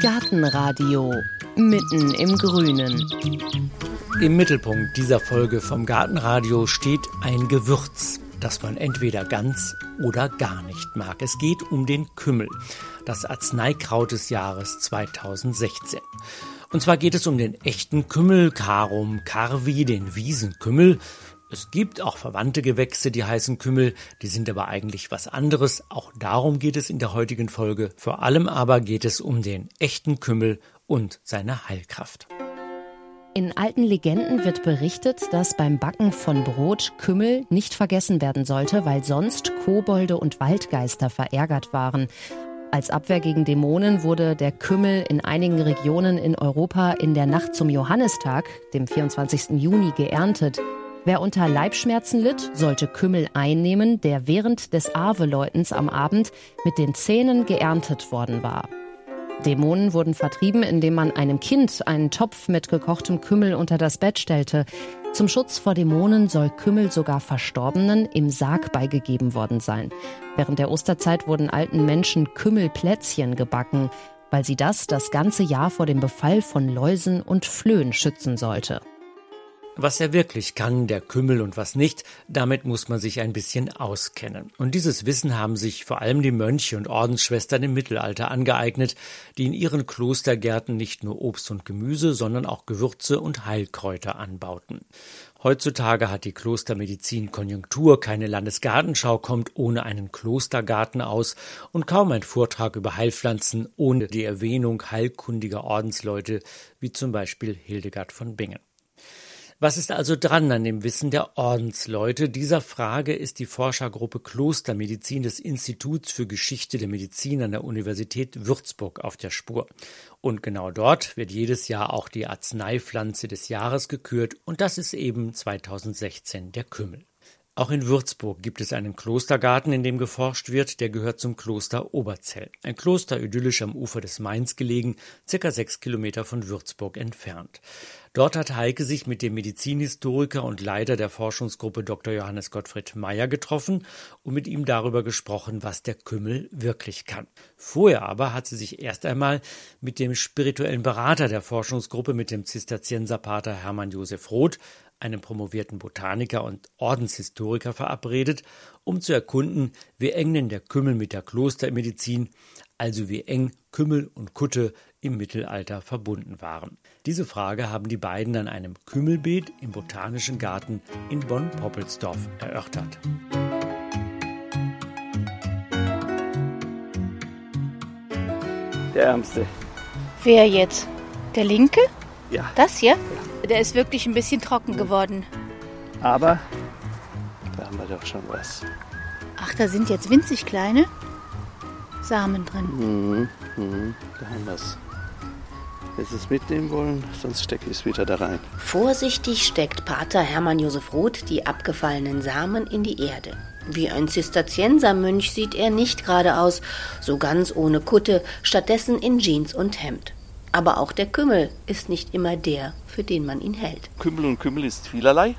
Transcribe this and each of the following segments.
Gartenradio mitten im Grünen. Im Mittelpunkt dieser Folge vom Gartenradio steht ein Gewürz, das man entweder ganz oder gar nicht mag. Es geht um den Kümmel, das Arzneikraut des Jahres 2016. Und zwar geht es um den echten Kümmel, Carum carvi, den Wiesenkümmel, es gibt auch verwandte Gewächse, die heißen Kümmel, die sind aber eigentlich was anderes. Auch darum geht es in der heutigen Folge. Vor allem aber geht es um den echten Kümmel und seine Heilkraft. In alten Legenden wird berichtet, dass beim Backen von Brot Kümmel nicht vergessen werden sollte, weil sonst Kobolde und Waldgeister verärgert waren. Als Abwehr gegen Dämonen wurde der Kümmel in einigen Regionen in Europa in der Nacht zum Johannistag, dem 24. Juni, geerntet. Wer unter Leibschmerzen litt, sollte Kümmel einnehmen, der während des Aweläutens am Abend mit den Zähnen geerntet worden war. Dämonen wurden vertrieben, indem man einem Kind einen Topf mit gekochtem Kümmel unter das Bett stellte. Zum Schutz vor Dämonen soll Kümmel sogar Verstorbenen im Sarg beigegeben worden sein. Während der Osterzeit wurden alten Menschen Kümmelplätzchen gebacken, weil sie das das ganze Jahr vor dem Befall von Läusen und Flöhen schützen sollte. Was er wirklich kann, der Kümmel und was nicht, damit muss man sich ein bisschen auskennen. Und dieses Wissen haben sich vor allem die Mönche und Ordensschwestern im Mittelalter angeeignet, die in ihren Klostergärten nicht nur Obst und Gemüse, sondern auch Gewürze und Heilkräuter anbauten. Heutzutage hat die Klostermedizin Konjunktur, keine Landesgartenschau kommt ohne einen Klostergarten aus und kaum ein Vortrag über Heilpflanzen ohne die Erwähnung heilkundiger Ordensleute wie zum Beispiel Hildegard von Bingen. Was ist also dran an dem Wissen der Ordensleute? Dieser Frage ist die Forschergruppe Klostermedizin des Instituts für Geschichte der Medizin an der Universität Würzburg auf der Spur. Und genau dort wird jedes Jahr auch die Arzneipflanze des Jahres gekürt und das ist eben 2016 der Kümmel. Auch in Würzburg gibt es einen Klostergarten, in dem geforscht wird, der gehört zum Kloster Oberzell. Ein Kloster idyllisch am Ufer des Mains gelegen, circa sechs Kilometer von Würzburg entfernt. Dort hat Heike sich mit dem Medizinhistoriker und Leiter der Forschungsgruppe Dr. Johannes Gottfried Meyer getroffen und mit ihm darüber gesprochen, was der Kümmel wirklich kann. Vorher aber hat sie sich erst einmal mit dem spirituellen Berater der Forschungsgruppe, mit dem Zisterzienserpater Hermann Josef Roth, einem promovierten Botaniker und Ordenshistoriker, verabredet, um zu erkunden, wie eng denn der Kümmel mit der Klostermedizin, also wie eng Kümmel und Kutte im Mittelalter verbunden waren. Diese Frage haben die beiden an einem Kümmelbeet im Botanischen Garten in Bonn-Poppelsdorf erörtert. Der Ärmste. Wer jetzt? Der linke? Ja. Das hier? Der ist wirklich ein bisschen trocken geworden. Aber da haben wir doch schon was. Ach, da sind jetzt winzig kleine Samen drin. Mhm, mhm, da haben wir es. Sie es mitnehmen wollen, sonst stecke ich es wieder da rein. Vorsichtig steckt Pater Hermann Josef Roth die abgefallenen Samen in die Erde. Wie ein Zisterziensermönch sieht er nicht gerade aus, so ganz ohne Kutte, stattdessen in Jeans und Hemd. Aber auch der Kümmel ist nicht immer der, für den man ihn hält. Kümmel und Kümmel ist vielerlei.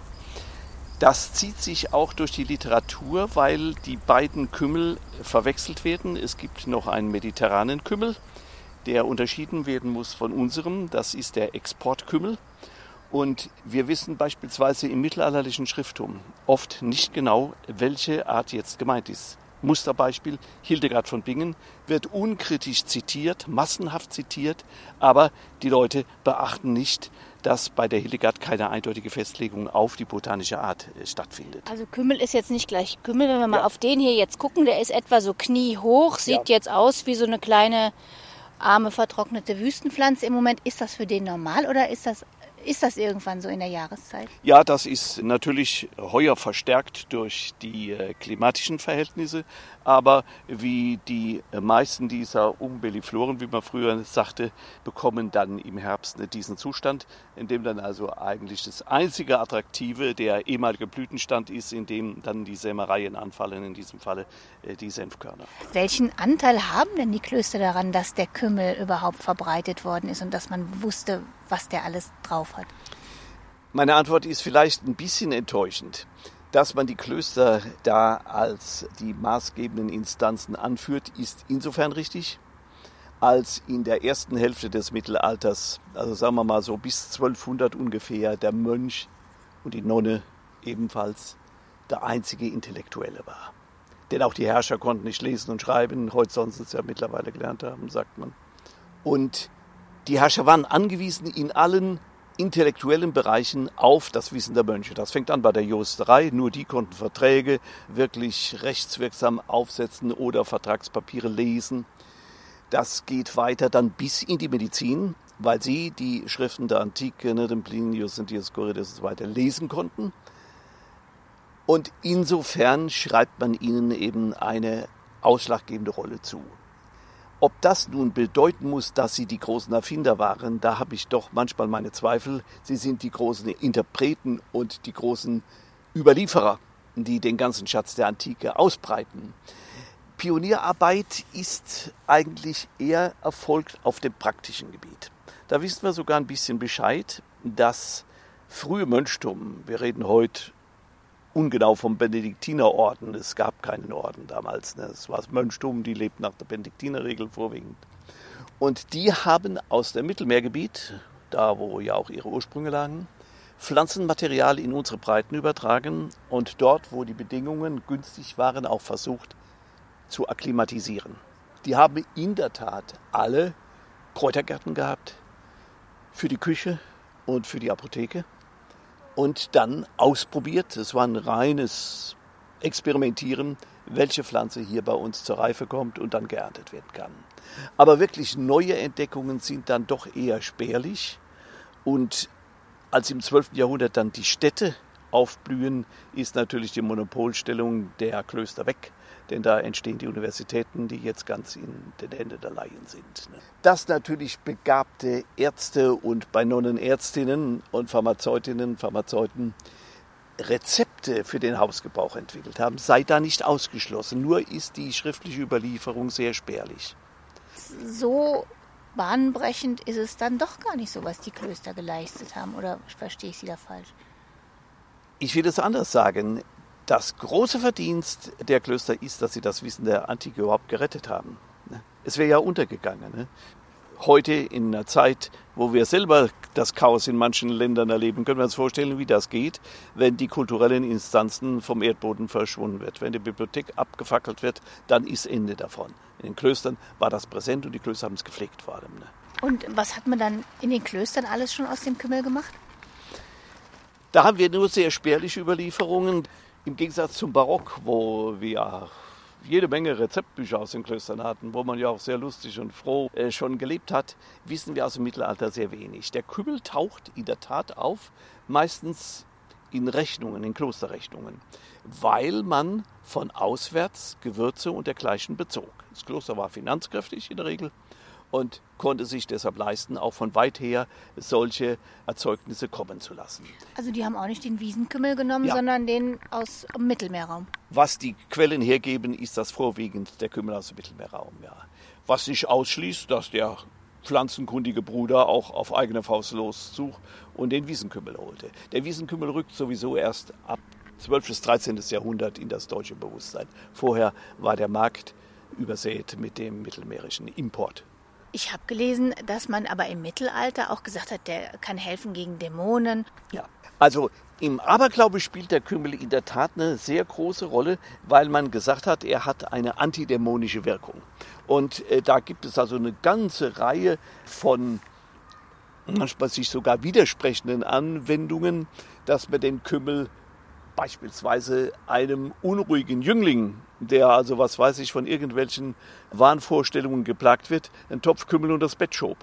Das zieht sich auch durch die Literatur, weil die beiden Kümmel verwechselt werden. Es gibt noch einen mediterranen Kümmel, der unterschieden werden muss von unserem. Das ist der Exportkümmel. Und wir wissen beispielsweise im mittelalterlichen Schrifttum oft nicht genau, welche Art jetzt gemeint ist. Musterbeispiel Hildegard von Bingen wird unkritisch zitiert, massenhaft zitiert, aber die Leute beachten nicht, dass bei der Hildegard keine eindeutige Festlegung auf die botanische Art äh, stattfindet. Also Kümmel ist jetzt nicht gleich Kümmel. Wenn wir mal auf den hier jetzt gucken, der ist etwa so kniehoch, sieht ja. jetzt aus wie so eine kleine arme vertrocknete Wüstenpflanze. Im Moment ist das für den normal oder ist das ist das irgendwann so in der Jahreszeit? Ja, das ist natürlich heuer verstärkt durch die äh, klimatischen Verhältnisse, aber wie die meisten dieser Umbellifloren, wie man früher sagte, bekommen dann im Herbst diesen Zustand, in dem dann also eigentlich das einzige Attraktive der ehemalige Blütenstand ist, in dem dann die Sämereien anfallen, in diesem Falle äh, die Senfkörner. Welchen Anteil haben denn die Klöster daran, dass der Kümmel überhaupt verbreitet worden ist und dass man wusste, was der alles drauf hat? Meine Antwort ist vielleicht ein bisschen enttäuschend. Dass man die Klöster da als die maßgebenden Instanzen anführt, ist insofern richtig, als in der ersten Hälfte des Mittelalters, also sagen wir mal so bis 1200 ungefähr, der Mönch und die Nonne ebenfalls der einzige Intellektuelle war. Denn auch die Herrscher konnten nicht lesen und schreiben, heute sonst es ja mittlerweile gelernt haben, sagt man. Und die Herrscher waren angewiesen, in allen intellektuellen Bereichen auf das Wissen der Mönche. Das fängt an bei der Juristerei. Nur die konnten Verträge wirklich rechtswirksam aufsetzen oder Vertragspapiere lesen. Das geht weiter dann bis in die Medizin, weil sie die Schriften der Antike, ne, den Plinius und Dioscorides und so weiter, lesen konnten. Und insofern schreibt man ihnen eben eine ausschlaggebende Rolle zu. Ob das nun bedeuten muss, dass sie die großen Erfinder waren, da habe ich doch manchmal meine Zweifel. Sie sind die großen Interpreten und die großen Überlieferer, die den ganzen Schatz der Antike ausbreiten. Pionierarbeit ist eigentlich eher erfolgt auf dem praktischen Gebiet. Da wissen wir sogar ein bisschen Bescheid, dass frühe Mönchtum, wir reden heute ungenau vom Benediktinerorden. Es gab keinen Orden damals. Ne? Es war das Mönchtum, die lebt nach der Benediktinerregel vorwiegend. Und die haben aus dem Mittelmeergebiet, da wo ja auch ihre Ursprünge lagen, Pflanzenmaterial in unsere Breiten übertragen und dort, wo die Bedingungen günstig waren, auch versucht zu akklimatisieren. Die haben in der Tat alle Kräutergärten gehabt für die Küche und für die Apotheke und dann ausprobiert. Es war ein reines Experimentieren, welche Pflanze hier bei uns zur Reife kommt und dann geerntet werden kann. Aber wirklich neue Entdeckungen sind dann doch eher spärlich. Und als im 12. Jahrhundert dann die Städte aufblühen, ist natürlich die Monopolstellung der Klöster weg denn da entstehen die Universitäten, die jetzt ganz in den Händen der Laien sind. Ne? Dass natürlich begabte Ärzte und bei Nonnen Ärztinnen und Pharmazeutinnen, Pharmazeuten Rezepte für den Hausgebrauch entwickelt haben, sei da nicht ausgeschlossen. Nur ist die schriftliche Überlieferung sehr spärlich. So bahnbrechend ist es dann doch gar nicht so, was die Klöster geleistet haben. Oder verstehe ich Sie da falsch? Ich will es anders sagen. Das große Verdienst der Klöster ist, dass sie das Wissen der Antike überhaupt gerettet haben. Es wäre ja untergegangen. Ne? Heute in einer Zeit, wo wir selber das Chaos in manchen Ländern erleben, können wir uns vorstellen, wie das geht, wenn die kulturellen Instanzen vom Erdboden verschwunden wird. Wenn die Bibliothek abgefackelt wird, dann ist Ende davon. In den Klöstern war das präsent und die Klöster haben es gepflegt vor allem. Ne? Und was hat man dann in den Klöstern alles schon aus dem Kümmel gemacht? Da haben wir nur sehr spärliche Überlieferungen. Im Gegensatz zum Barock, wo wir jede Menge Rezeptbücher aus den Klöstern hatten, wo man ja auch sehr lustig und froh äh, schon gelebt hat, wissen wir aus dem Mittelalter sehr wenig. Der Kümmel taucht in der Tat auf, meistens in Rechnungen, in Klosterrechnungen, weil man von auswärts Gewürze und dergleichen bezog. Das Kloster war finanzkräftig in der Regel und konnte sich deshalb leisten, auch von weit her solche Erzeugnisse kommen zu lassen. Also die haben auch nicht den Wiesenkümmel genommen, ja. sondern den aus dem Mittelmeerraum. Was die Quellen hergeben, ist das vorwiegend der Kümmel aus dem Mittelmeerraum, ja. Was nicht ausschließt, dass der pflanzenkundige Bruder auch auf eigene Faust lossucht und den Wiesenkümmel holte. Der Wiesenkümmel rückt sowieso erst ab 12. bis 13. Jahrhundert in das deutsche Bewusstsein. Vorher war der Markt übersät mit dem mittelmeerischen Import. Ich habe gelesen, dass man aber im Mittelalter auch gesagt hat, der kann helfen gegen Dämonen. Ja, also im Aberglaube spielt der Kümmel in der Tat eine sehr große Rolle, weil man gesagt hat, er hat eine antidämonische Wirkung. Und äh, da gibt es also eine ganze Reihe von manchmal sich sogar widersprechenden Anwendungen, dass man den Kümmel beispielsweise einem unruhigen Jüngling, der also, was weiß ich, von irgendwelchen Wahnvorstellungen geplagt wird, einen Topf Kümmel unter das Bett schob.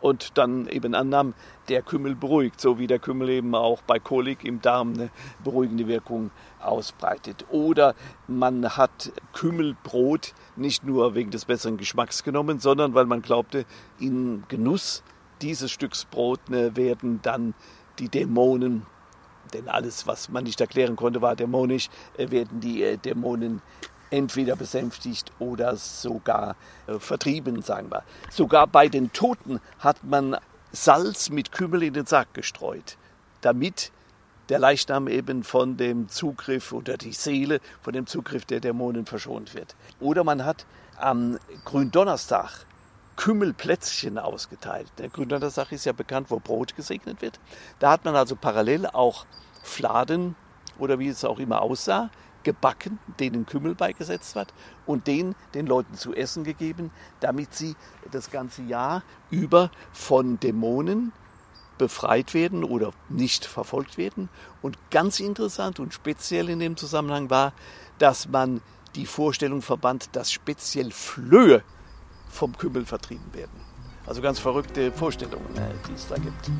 Und dann eben annahm, der Kümmel beruhigt, so wie der Kümmel eben auch bei Kolik im Darm eine beruhigende Wirkung ausbreitet. Oder man hat Kümmelbrot nicht nur wegen des besseren Geschmacks genommen, sondern weil man glaubte, in Genuss dieses Stücks Brot ne, werden dann die Dämonen denn alles, was man nicht erklären konnte, war dämonisch, äh, werden die äh, Dämonen entweder besänftigt oder sogar äh, vertrieben, sagen wir. Sogar bei den Toten hat man Salz mit Kümmel in den Sarg gestreut, damit der Leichnam eben von dem Zugriff oder die Seele von dem Zugriff der Dämonen verschont wird. Oder man hat am Gründonnerstag Kümmelplätzchen ausgeteilt. Der Gründer der Sache ist ja bekannt, wo Brot gesegnet wird. Da hat man also parallel auch Fladen oder wie es auch immer aussah, gebacken, denen Kümmel beigesetzt wird und den den Leuten zu essen gegeben, damit sie das ganze Jahr über von Dämonen befreit werden oder nicht verfolgt werden. Und ganz interessant und speziell in dem Zusammenhang war, dass man die Vorstellung verband, dass speziell Flöhe vom Kümmel vertrieben werden. Also ganz verrückte Vorstellungen, äh, die es da gibt.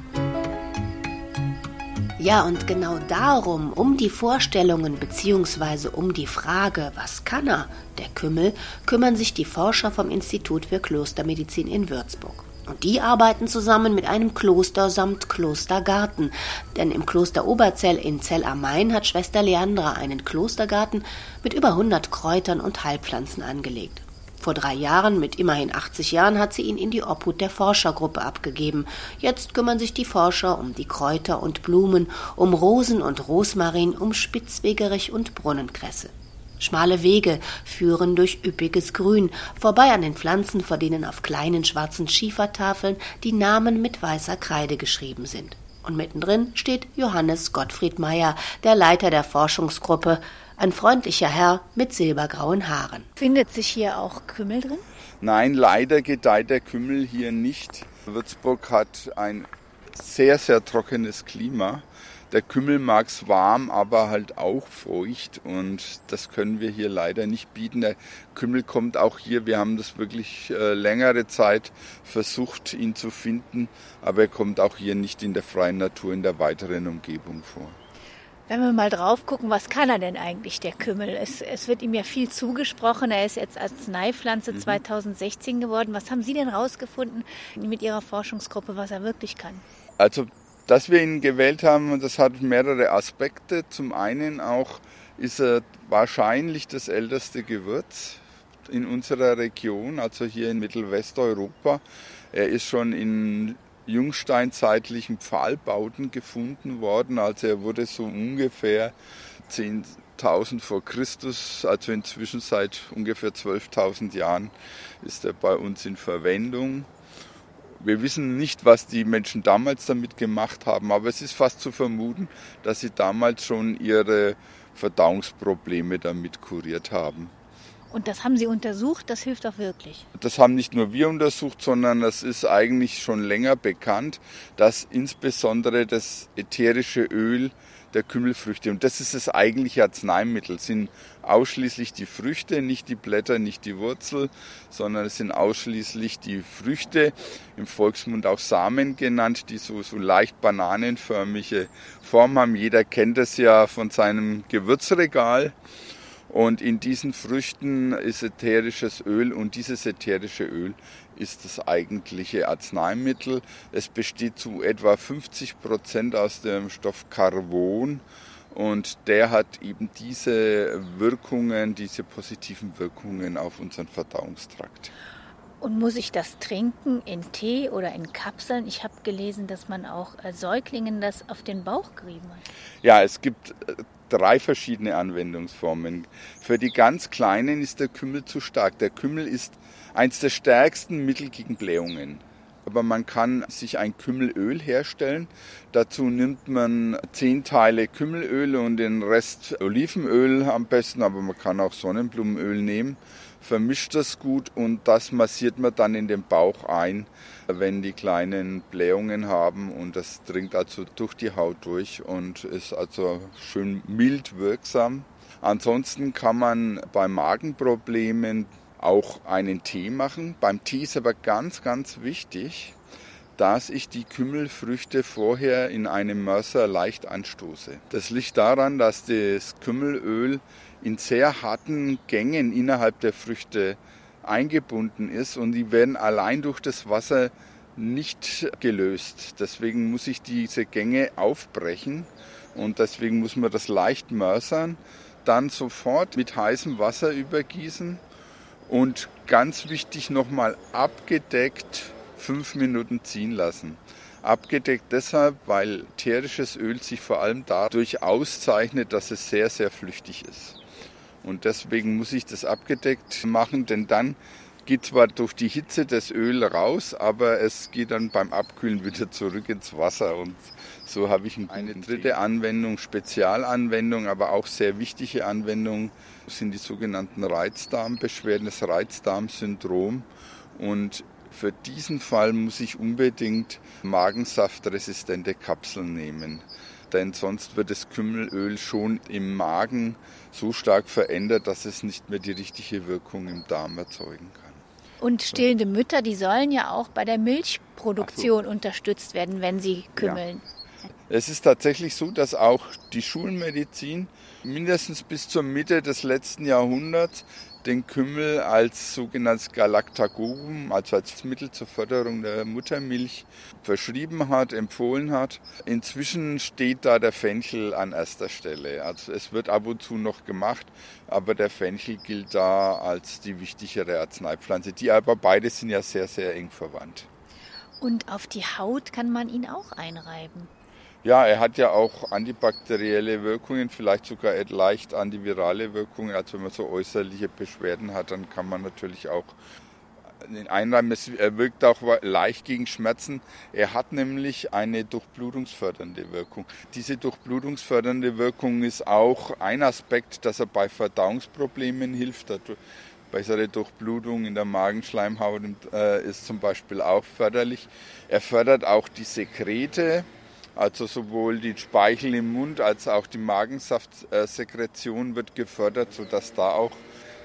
Ja, und genau darum, um die Vorstellungen bzw. um die Frage, was kann er, der Kümmel, kümmern sich die Forscher vom Institut für Klostermedizin in Würzburg. Und die arbeiten zusammen mit einem Kloster samt Klostergarten. Denn im Kloster Oberzell in Zell am Main hat Schwester Leandra einen Klostergarten mit über 100 Kräutern und Heilpflanzen angelegt. Vor drei Jahren, mit immerhin 80 Jahren, hat sie ihn in die Obhut der Forschergruppe abgegeben. Jetzt kümmern sich die Forscher um die Kräuter und Blumen, um Rosen und Rosmarin, um Spitzwegerich und Brunnenkresse. Schmale Wege führen durch üppiges Grün, vorbei an den Pflanzen, vor denen auf kleinen schwarzen Schiefertafeln die Namen mit weißer Kreide geschrieben sind. Und mittendrin steht Johannes Gottfried Meyer, der Leiter der Forschungsgruppe, ein freundlicher Herr mit silbergrauen Haaren. Findet sich hier auch Kümmel drin? Nein, leider gedeiht der Kümmel hier nicht. Würzburg hat ein sehr, sehr trockenes Klima. Der Kümmel mag es warm, aber halt auch feucht und das können wir hier leider nicht bieten. Der Kümmel kommt auch hier, wir haben das wirklich äh, längere Zeit versucht, ihn zu finden, aber er kommt auch hier nicht in der freien Natur in der weiteren Umgebung vor. Wenn wir mal drauf gucken, was kann er denn eigentlich, der Kümmel? Es, es wird ihm ja viel zugesprochen. Er ist jetzt als Arzneipflanze mhm. 2016 geworden. Was haben Sie denn rausgefunden mit Ihrer Forschungsgruppe, was er wirklich kann? Also, dass wir ihn gewählt haben, das hat mehrere Aspekte. Zum einen auch ist er wahrscheinlich das älteste Gewürz in unserer Region, also hier in Mittelwesteuropa. Er ist schon in jungsteinzeitlichen Pfahlbauten gefunden worden. Also er wurde so ungefähr 10.000 vor Christus, also inzwischen seit ungefähr 12.000 Jahren ist er bei uns in Verwendung. Wir wissen nicht, was die Menschen damals damit gemacht haben, aber es ist fast zu vermuten, dass sie damals schon ihre Verdauungsprobleme damit kuriert haben. Und das haben Sie untersucht, das hilft auch wirklich. Das haben nicht nur wir untersucht, sondern es ist eigentlich schon länger bekannt, dass insbesondere das ätherische Öl der Kümmelfrüchte, und das ist das eigentliche Arzneimittel, sind ausschließlich die Früchte, nicht die Blätter, nicht die Wurzel, sondern es sind ausschließlich die Früchte, im Volksmund auch Samen genannt, die so, so leicht bananenförmige Form haben. Jeder kennt es ja von seinem Gewürzregal. Und in diesen Früchten ist ätherisches Öl und dieses ätherische Öl ist das eigentliche Arzneimittel. Es besteht zu etwa 50 Prozent aus dem Stoff Carbon und der hat eben diese Wirkungen, diese positiven Wirkungen auf unseren Verdauungstrakt. Und muss ich das trinken in Tee oder in Kapseln? Ich habe gelesen, dass man auch äh, Säuglingen das auf den Bauch gerieben hat. Ja, es gibt äh, drei verschiedene Anwendungsformen. Für die ganz Kleinen ist der Kümmel zu stark. Der Kümmel ist eins der stärksten Mittel gegen Blähungen. Aber man kann sich ein Kümmelöl herstellen. Dazu nimmt man zehn Teile Kümmelöl und den Rest Olivenöl am besten, aber man kann auch Sonnenblumenöl nehmen vermischt das gut und das massiert man dann in den Bauch ein, wenn die kleinen Blähungen haben und das dringt also durch die Haut durch und ist also schön mild wirksam. Ansonsten kann man bei Magenproblemen auch einen Tee machen. Beim Tee ist aber ganz, ganz wichtig, dass ich die Kümmelfrüchte vorher in einem Mörser leicht anstoße. Das liegt daran, dass das Kümmelöl in sehr harten Gängen innerhalb der Früchte eingebunden ist und die werden allein durch das Wasser nicht gelöst. Deswegen muss ich diese Gänge aufbrechen und deswegen muss man das leicht mörsern, dann sofort mit heißem Wasser übergießen und ganz wichtig nochmal abgedeckt fünf Minuten ziehen lassen. Abgedeckt deshalb, weil tierisches Öl sich vor allem dadurch auszeichnet, dass es sehr, sehr flüchtig ist. Und deswegen muss ich das abgedeckt machen, denn dann geht zwar durch die Hitze das Öl raus, aber es geht dann beim Abkühlen wieder zurück ins Wasser. Und so habe ich eine dritte Anwendung, Spezialanwendung, aber auch sehr wichtige Anwendung, sind die sogenannten Reizdarmbeschwerden, das Reizdarmsyndrom. Und für diesen Fall muss ich unbedingt magensaftresistente Kapseln nehmen denn sonst wird das Kümmelöl schon im Magen so stark verändert, dass es nicht mehr die richtige Wirkung im Darm erzeugen kann. Und stillende Mütter, die sollen ja auch bei der Milchproduktion so. unterstützt werden, wenn sie kümmeln. Ja. Es ist tatsächlich so, dass auch die Schulmedizin mindestens bis zur Mitte des letzten Jahrhunderts den Kümmel als sogenanntes Galactagogum, also als Mittel zur Förderung der Muttermilch, verschrieben hat, empfohlen hat. Inzwischen steht da der Fenchel an erster Stelle. Also es wird ab und zu noch gemacht, aber der Fenchel gilt da als die wichtigere Arzneipflanze. Die aber beide sind ja sehr, sehr eng verwandt. Und auf die Haut kann man ihn auch einreiben. Ja, er hat ja auch antibakterielle Wirkungen, vielleicht sogar leicht antivirale Wirkungen. Also wenn man so äußerliche Beschwerden hat, dann kann man natürlich auch den einreiben. Er wirkt auch leicht gegen Schmerzen. Er hat nämlich eine durchblutungsfördernde Wirkung. Diese durchblutungsfördernde Wirkung ist auch ein Aspekt, dass er bei Verdauungsproblemen hilft. Bessere Durchblutung in der Magenschleimhaut äh, ist zum Beispiel auch förderlich. Er fördert auch die Sekrete also sowohl die Speichel im Mund als auch die Magensaftsekretion wird gefördert, sodass da auch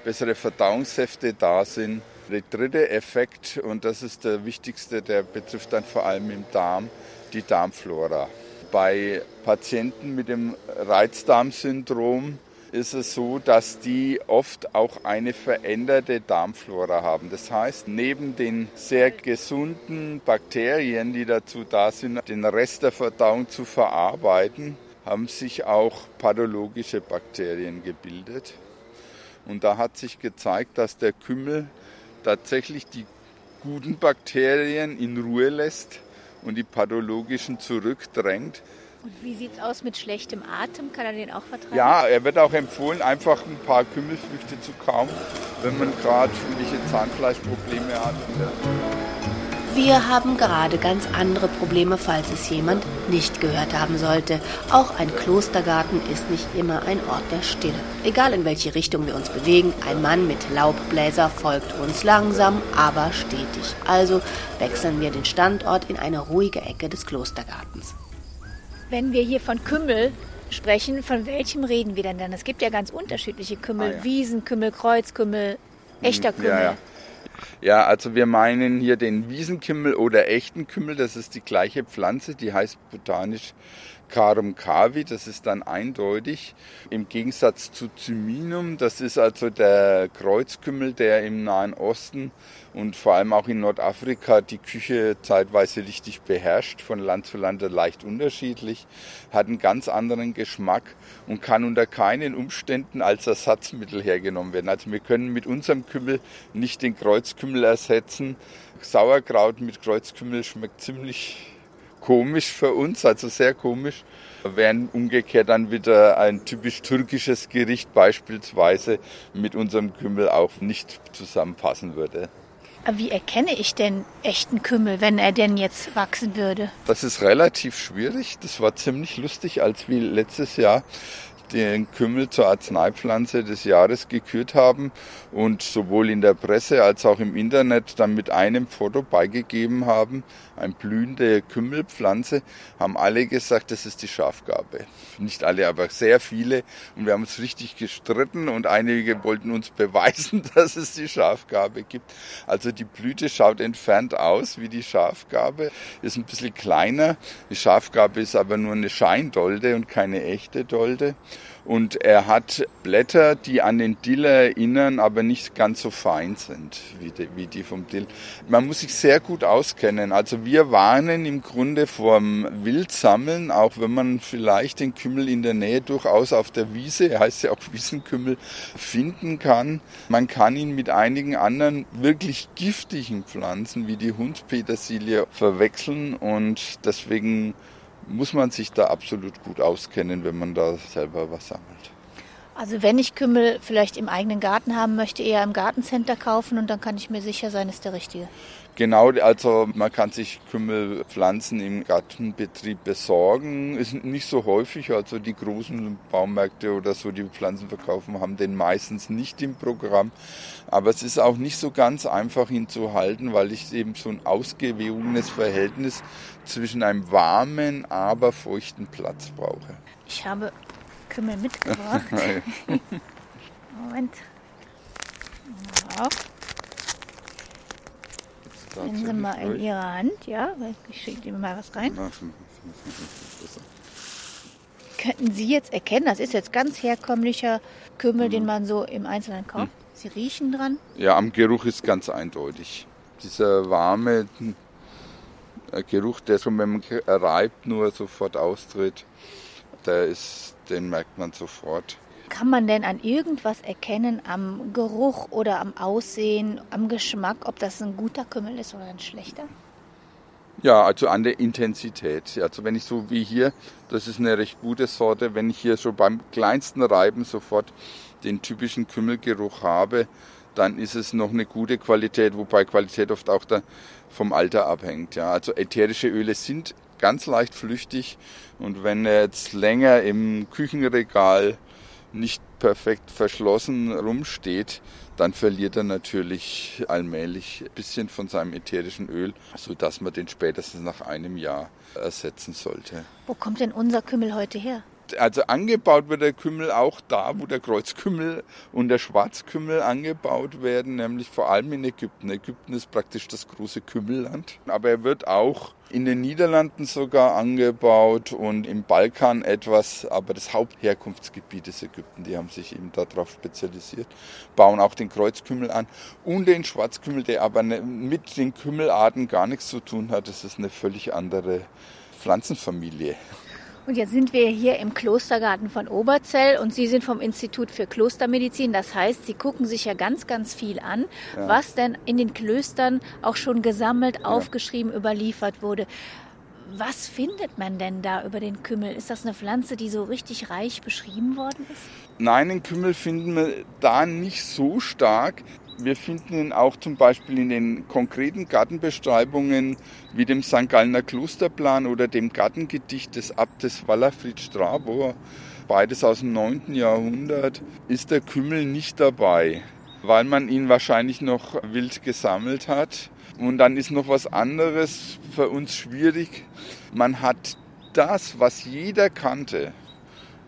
bessere Verdauungssäfte da sind. Der dritte Effekt, und das ist der wichtigste, der betrifft dann vor allem im Darm, die Darmflora. Bei Patienten mit dem Reizdarmsyndrom ist es so, dass die oft auch eine veränderte Darmflora haben. Das heißt, neben den sehr gesunden Bakterien, die dazu da sind, den Rest der Verdauung zu verarbeiten, haben sich auch pathologische Bakterien gebildet. Und da hat sich gezeigt, dass der Kümmel tatsächlich die guten Bakterien in Ruhe lässt und die pathologischen zurückdrängt. Und wie sieht es aus mit schlechtem Atem? Kann er den auch vertragen? Ja, er wird auch empfohlen, einfach ein paar Kümmelfrüchte zu kauen, wenn man gerade irgendwelche Zahnfleischprobleme hat. Wir haben gerade ganz andere Probleme, falls es jemand nicht gehört haben sollte. Auch ein Klostergarten ist nicht immer ein Ort der Stille. Egal in welche Richtung wir uns bewegen, ein Mann mit Laubbläser folgt uns langsam, aber stetig. Also wechseln wir den Standort in eine ruhige Ecke des Klostergartens. Wenn wir hier von Kümmel sprechen, von welchem reden wir denn dann? Es gibt ja ganz unterschiedliche Kümmel, ah, ja. Wiesenkümmel, Kreuzkümmel, echter Kümmel. Ja, ja. ja, also wir meinen hier den Wiesenkümmel oder echten Kümmel, das ist die gleiche Pflanze, die heißt botanisch Carum cavi, das ist dann eindeutig. Im Gegensatz zu Cyminum, das ist also der Kreuzkümmel, der im Nahen Osten und vor allem auch in Nordafrika die Küche zeitweise richtig beherrscht, von Land zu Land leicht unterschiedlich, hat einen ganz anderen Geschmack und kann unter keinen Umständen als Ersatzmittel hergenommen werden. Also wir können mit unserem Kümmel nicht den Kreuzkümmel ersetzen. Sauerkraut mit Kreuzkümmel schmeckt ziemlich komisch für uns, also sehr komisch. Während umgekehrt dann wieder ein typisch türkisches Gericht beispielsweise mit unserem Kümmel auch nicht zusammenpassen würde. Wie erkenne ich denn echten Kümmel, wenn er denn jetzt wachsen würde? Das ist relativ schwierig. Das war ziemlich lustig, als wir letztes Jahr den Kümmel zur Arzneipflanze des Jahres gekürt haben und sowohl in der Presse als auch im Internet dann mit einem Foto beigegeben haben, eine blühende Kümmelpflanze, haben alle gesagt, das ist die Schafgabe. Nicht alle, aber sehr viele. Und wir haben uns richtig gestritten und einige wollten uns beweisen, dass es die Schafgabe gibt. Also die Blüte schaut entfernt aus wie die Schafgabe, ist ein bisschen kleiner. Die Schafgabe ist aber nur eine Scheindolde und keine echte Dolde. Und er hat Blätter, die an den Dill erinnern, aber nicht ganz so fein sind wie die, wie die vom Dill. Man muss sich sehr gut auskennen. Also wir warnen im Grunde vorm Wildsammeln, auch wenn man vielleicht den Kümmel in der Nähe durchaus auf der Wiese, er heißt ja auch Wiesenkümmel, finden kann. Man kann ihn mit einigen anderen wirklich giftigen Pflanzen wie die Hundspetersilie verwechseln und deswegen muss man sich da absolut gut auskennen, wenn man da selber was sammelt. Also wenn ich Kümmel vielleicht im eigenen Garten haben möchte, eher im Gartencenter kaufen und dann kann ich mir sicher sein, ist der richtige. Genau, also man kann sich Kümmelpflanzen im Gartenbetrieb besorgen. Ist nicht so häufig, also die großen Baumärkte oder so, die Pflanzen verkaufen, haben den meistens nicht im Programm. Aber es ist auch nicht so ganz einfach, ihn zu halten, weil ich eben so ein ausgewogenes Verhältnis zwischen einem warmen, aber feuchten Platz brauche. Ich habe Kümmel mitgebracht. Moment. Ja. Nehmen Sie mal in Ihre Hand, ja, ich schicke Ihnen mal was rein. Könnten Sie jetzt erkennen, das ist jetzt ganz herkömmlicher Kümmel, mhm. den man so im Einzelnen kauft. Mhm. Sie riechen dran? Ja, am Geruch ist ganz eindeutig. Dieser warme äh, Geruch, der so, wenn man reibt, nur sofort austritt, der ist, den merkt man sofort. Kann man denn an irgendwas erkennen, am Geruch oder am Aussehen, am Geschmack, ob das ein guter Kümmel ist oder ein schlechter? Ja, also an der Intensität. Also wenn ich so wie hier, das ist eine recht gute Sorte, wenn ich hier schon beim kleinsten Reiben sofort den typischen Kümmelgeruch habe, dann ist es noch eine gute Qualität, wobei Qualität oft auch vom Alter abhängt. Ja. Also ätherische Öle sind ganz leicht flüchtig und wenn jetzt länger im Küchenregal nicht perfekt verschlossen rumsteht, dann verliert er natürlich allmählich ein bisschen von seinem ätherischen Öl, sodass man den spätestens nach einem Jahr ersetzen sollte. Wo kommt denn unser Kümmel heute her? Also angebaut wird der Kümmel auch da, wo der Kreuzkümmel und der Schwarzkümmel angebaut werden, nämlich vor allem in Ägypten. Ägypten ist praktisch das große Kümmelland. Aber er wird auch in den Niederlanden sogar angebaut und im Balkan etwas, aber das Hauptherkunftsgebiet ist Ägypten. Die haben sich eben darauf spezialisiert, bauen auch den Kreuzkümmel an und den Schwarzkümmel, der aber ne, mit den Kümmelarten gar nichts zu tun hat. Das ist eine völlig andere Pflanzenfamilie. Und jetzt sind wir hier im Klostergarten von Oberzell und Sie sind vom Institut für Klostermedizin. Das heißt, Sie gucken sich ja ganz, ganz viel an, ja. was denn in den Klöstern auch schon gesammelt, ja. aufgeschrieben, überliefert wurde. Was findet man denn da über den Kümmel? Ist das eine Pflanze, die so richtig reich beschrieben worden ist? Nein, den Kümmel finden wir da nicht so stark. Wir finden ihn auch zum Beispiel in den konkreten Gartenbeschreibungen wie dem St. Gallner Klosterplan oder dem Gartengedicht des Abtes Wallafried Strabo, beides aus dem 9. Jahrhundert, ist der Kümmel nicht dabei, weil man ihn wahrscheinlich noch wild gesammelt hat. Und dann ist noch was anderes für uns schwierig. Man hat das, was jeder kannte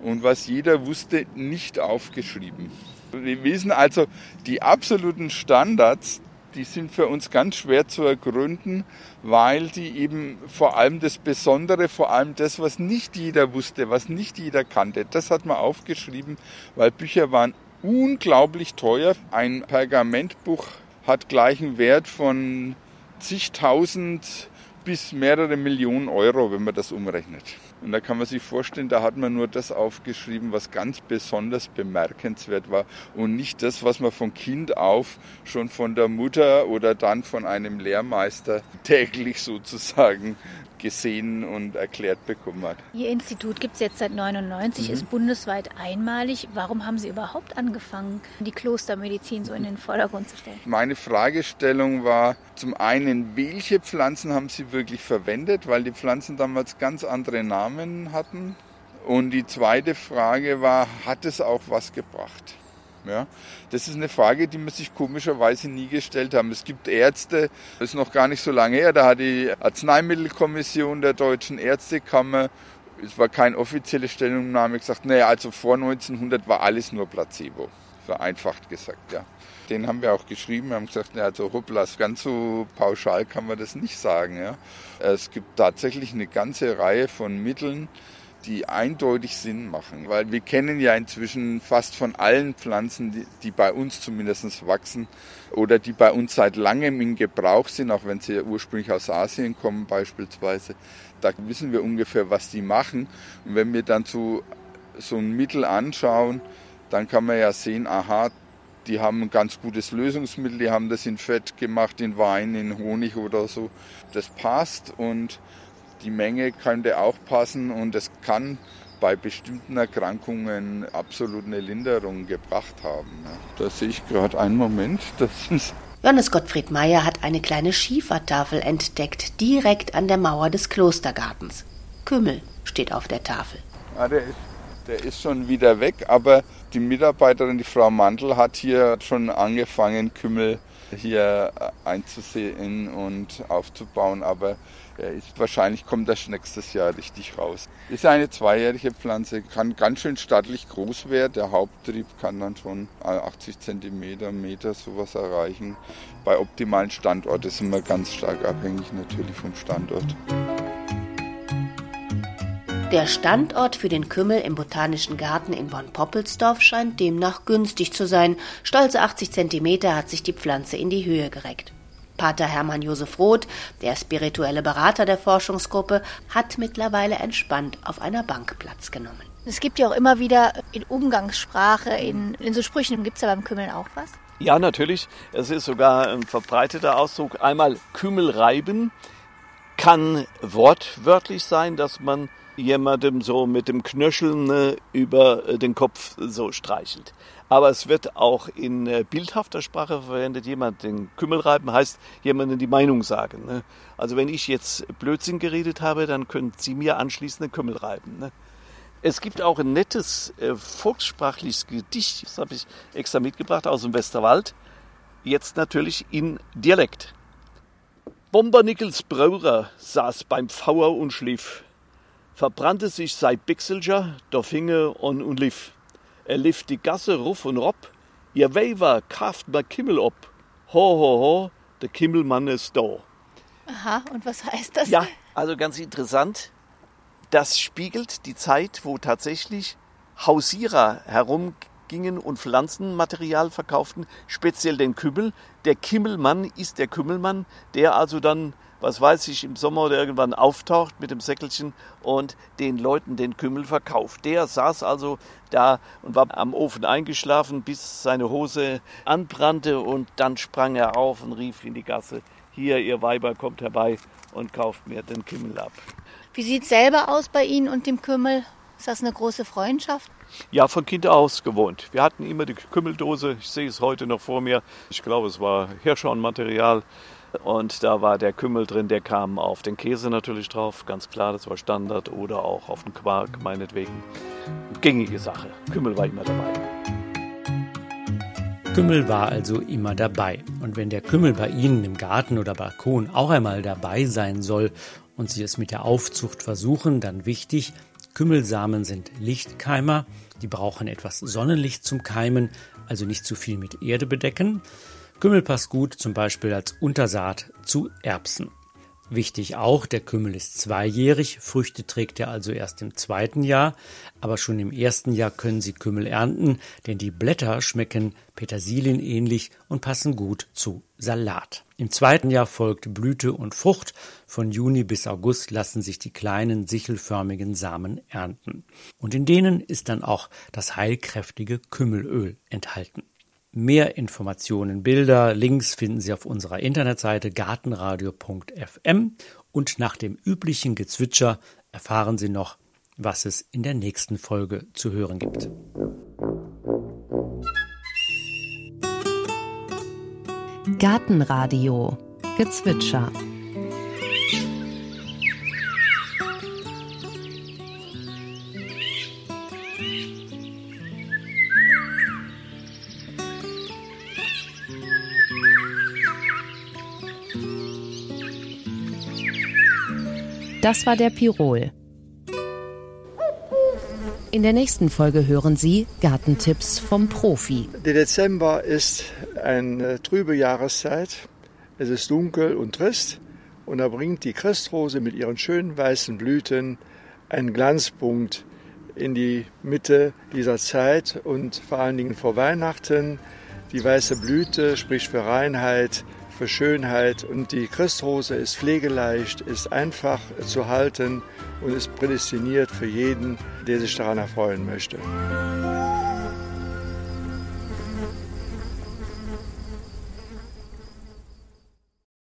und was jeder wusste, nicht aufgeschrieben. Wir wissen also, die absoluten Standards, die sind für uns ganz schwer zu ergründen, weil die eben vor allem das Besondere, vor allem das, was nicht jeder wusste, was nicht jeder kannte, das hat man aufgeschrieben, weil Bücher waren unglaublich teuer. Ein Pergamentbuch hat gleichen Wert von zigtausend bis mehrere Millionen Euro, wenn man das umrechnet. Und da kann man sich vorstellen, da hat man nur das aufgeschrieben, was ganz besonders bemerkenswert war und nicht das, was man von Kind auf schon von der Mutter oder dann von einem Lehrmeister täglich sozusagen gesehen und erklärt bekommen hat. Ihr Institut gibt es jetzt seit 99, mhm. ist bundesweit einmalig. Warum haben Sie überhaupt angefangen, die Klostermedizin so in den Vordergrund zu stellen? Meine Fragestellung war zum einen, welche Pflanzen haben Sie wirklich verwendet, weil die Pflanzen damals ganz andere Namen hatten. Und die zweite Frage war, hat es auch was gebracht? Ja, das ist eine Frage, die man sich komischerweise nie gestellt haben. Es gibt Ärzte, das ist noch gar nicht so lange her, da hat die Arzneimittelkommission der Deutschen Ärztekammer, es war keine offizielle Stellungnahme, gesagt, naja, also vor 1900 war alles nur Placebo, vereinfacht gesagt, ja. Den haben wir auch geschrieben, wir haben gesagt, ja, also hoppla, ganz so pauschal kann man das nicht sagen, ja. Es gibt tatsächlich eine ganze Reihe von Mitteln, die eindeutig Sinn machen, weil wir kennen ja inzwischen fast von allen Pflanzen, die, die, bei uns zumindest wachsen oder die bei uns seit langem in Gebrauch sind, auch wenn sie ursprünglich aus Asien kommen beispielsweise. Da wissen wir ungefähr, was die machen. Und wenn wir dann so, so ein Mittel anschauen, dann kann man ja sehen, aha, die haben ein ganz gutes Lösungsmittel, die haben das in Fett gemacht, in Wein, in Honig oder so. Das passt und die Menge könnte auch passen und es kann bei bestimmten Erkrankungen absolut eine Linderung gebracht haben. Da sehe ich gerade einen Moment, das ist Johannes Gottfried Meyer hat eine kleine Schiefertafel entdeckt, direkt an der Mauer des Klostergartens. Kümmel steht auf der Tafel. Ah, der, ist, der ist schon wieder weg, aber die Mitarbeiterin, die Frau Mandl, hat hier schon angefangen, Kümmel hier einzusehen und aufzubauen, aber er ist, wahrscheinlich kommt das nächstes Jahr richtig raus. Ist eine zweijährige Pflanze, kann ganz schön stattlich groß werden. Der Haupttrieb kann dann schon 80 cm, Meter sowas erreichen. Bei optimalen Standorten sind wir ganz stark abhängig natürlich vom Standort. Der Standort für den Kümmel im Botanischen Garten in Bonn-Poppelsdorf scheint demnach günstig zu sein. Stolze 80 Zentimeter hat sich die Pflanze in die Höhe gereckt. Pater Hermann Josef Roth, der spirituelle Berater der Forschungsgruppe, hat mittlerweile entspannt auf einer Bank Platz genommen. Es gibt ja auch immer wieder in Umgangssprache, in, in so Sprüchen, gibt es da beim Kümmeln auch was? Ja, natürlich. Es ist sogar ein verbreiteter Ausdruck. Einmal Kümmel reiben kann wortwörtlich sein, dass man jemandem so mit dem Knöcheln ne, über äh, den Kopf so streichelt. Aber es wird auch in äh, bildhafter Sprache verwendet. Jemand den Kümmel reiben heißt jemandem die Meinung sagen. Ne? Also wenn ich jetzt Blödsinn geredet habe, dann können Sie mir anschließend den Kümmel reiben. Ne? Es gibt auch ein nettes äh, volkssprachliches Gedicht, das habe ich extra mitgebracht aus dem Westerwald. Jetzt natürlich in Dialekt. Bombernickels Brauer saß beim Pfauer und schlief verbrannte sich sei Bixelger, da finge on und lief. Er lief die Gasse ruff und rob, ihr Weber kaft ma Kimmel ob. Ho, ho, ho, der Kimmelmann ist da. Aha, und was heißt das? Ja, also ganz interessant. Das spiegelt die Zeit, wo tatsächlich Hausierer herumgingen und Pflanzenmaterial verkauften, speziell den Kümmel. Der Kimmelmann ist der Kümmelmann, der also dann was weiß ich, im Sommer oder irgendwann auftaucht mit dem Säckelchen und den Leuten den Kümmel verkauft. Der saß also da und war am Ofen eingeschlafen, bis seine Hose anbrannte und dann sprang er auf und rief in die Gasse, hier, ihr Weiber, kommt herbei und kauft mir den Kümmel ab. Wie sieht es selber aus bei Ihnen und dem Kümmel? Ist das eine große Freundschaft? Ja, von Kind aus gewohnt. Wir hatten immer die Kümmeldose, ich sehe es heute noch vor mir. Ich glaube, es war Hirschhornmaterial. Und da war der Kümmel drin, der kam auf den Käse natürlich drauf, ganz klar, das war Standard, oder auch auf den Quark, meinetwegen. Gängige Sache. Kümmel war immer dabei. Kümmel war also immer dabei. Und wenn der Kümmel bei Ihnen im Garten oder Balkon auch einmal dabei sein soll und Sie es mit der Aufzucht versuchen, dann wichtig, Kümmelsamen sind Lichtkeimer, die brauchen etwas Sonnenlicht zum Keimen, also nicht zu viel mit Erde bedecken. Kümmel passt gut zum Beispiel als Untersaat zu Erbsen. Wichtig auch, der Kümmel ist zweijährig, Früchte trägt er also erst im zweiten Jahr, aber schon im ersten Jahr können Sie Kümmel ernten, denn die Blätter schmecken Petersilien ähnlich und passen gut zu Salat. Im zweiten Jahr folgt Blüte und Frucht. Von Juni bis August lassen sich die kleinen sichelförmigen Samen ernten. Und in denen ist dann auch das heilkräftige Kümmelöl enthalten. Mehr Informationen, Bilder, Links finden Sie auf unserer Internetseite gartenradio.fm und nach dem üblichen Gezwitscher erfahren Sie noch, was es in der nächsten Folge zu hören gibt. Gartenradio. Gezwitscher Das war der Pirol. In der nächsten Folge hören Sie Gartentipps vom Profi. Der Dezember ist eine trübe Jahreszeit. Es ist dunkel und trist und da bringt die Christrose mit ihren schönen weißen Blüten einen Glanzpunkt in die Mitte dieser Zeit und vor allen Dingen vor Weihnachten. Die weiße Blüte spricht für Reinheit, für Schönheit und die Christrose ist pflegeleicht, ist einfach zu halten und ist prädestiniert für jeden, der sich daran erfreuen möchte.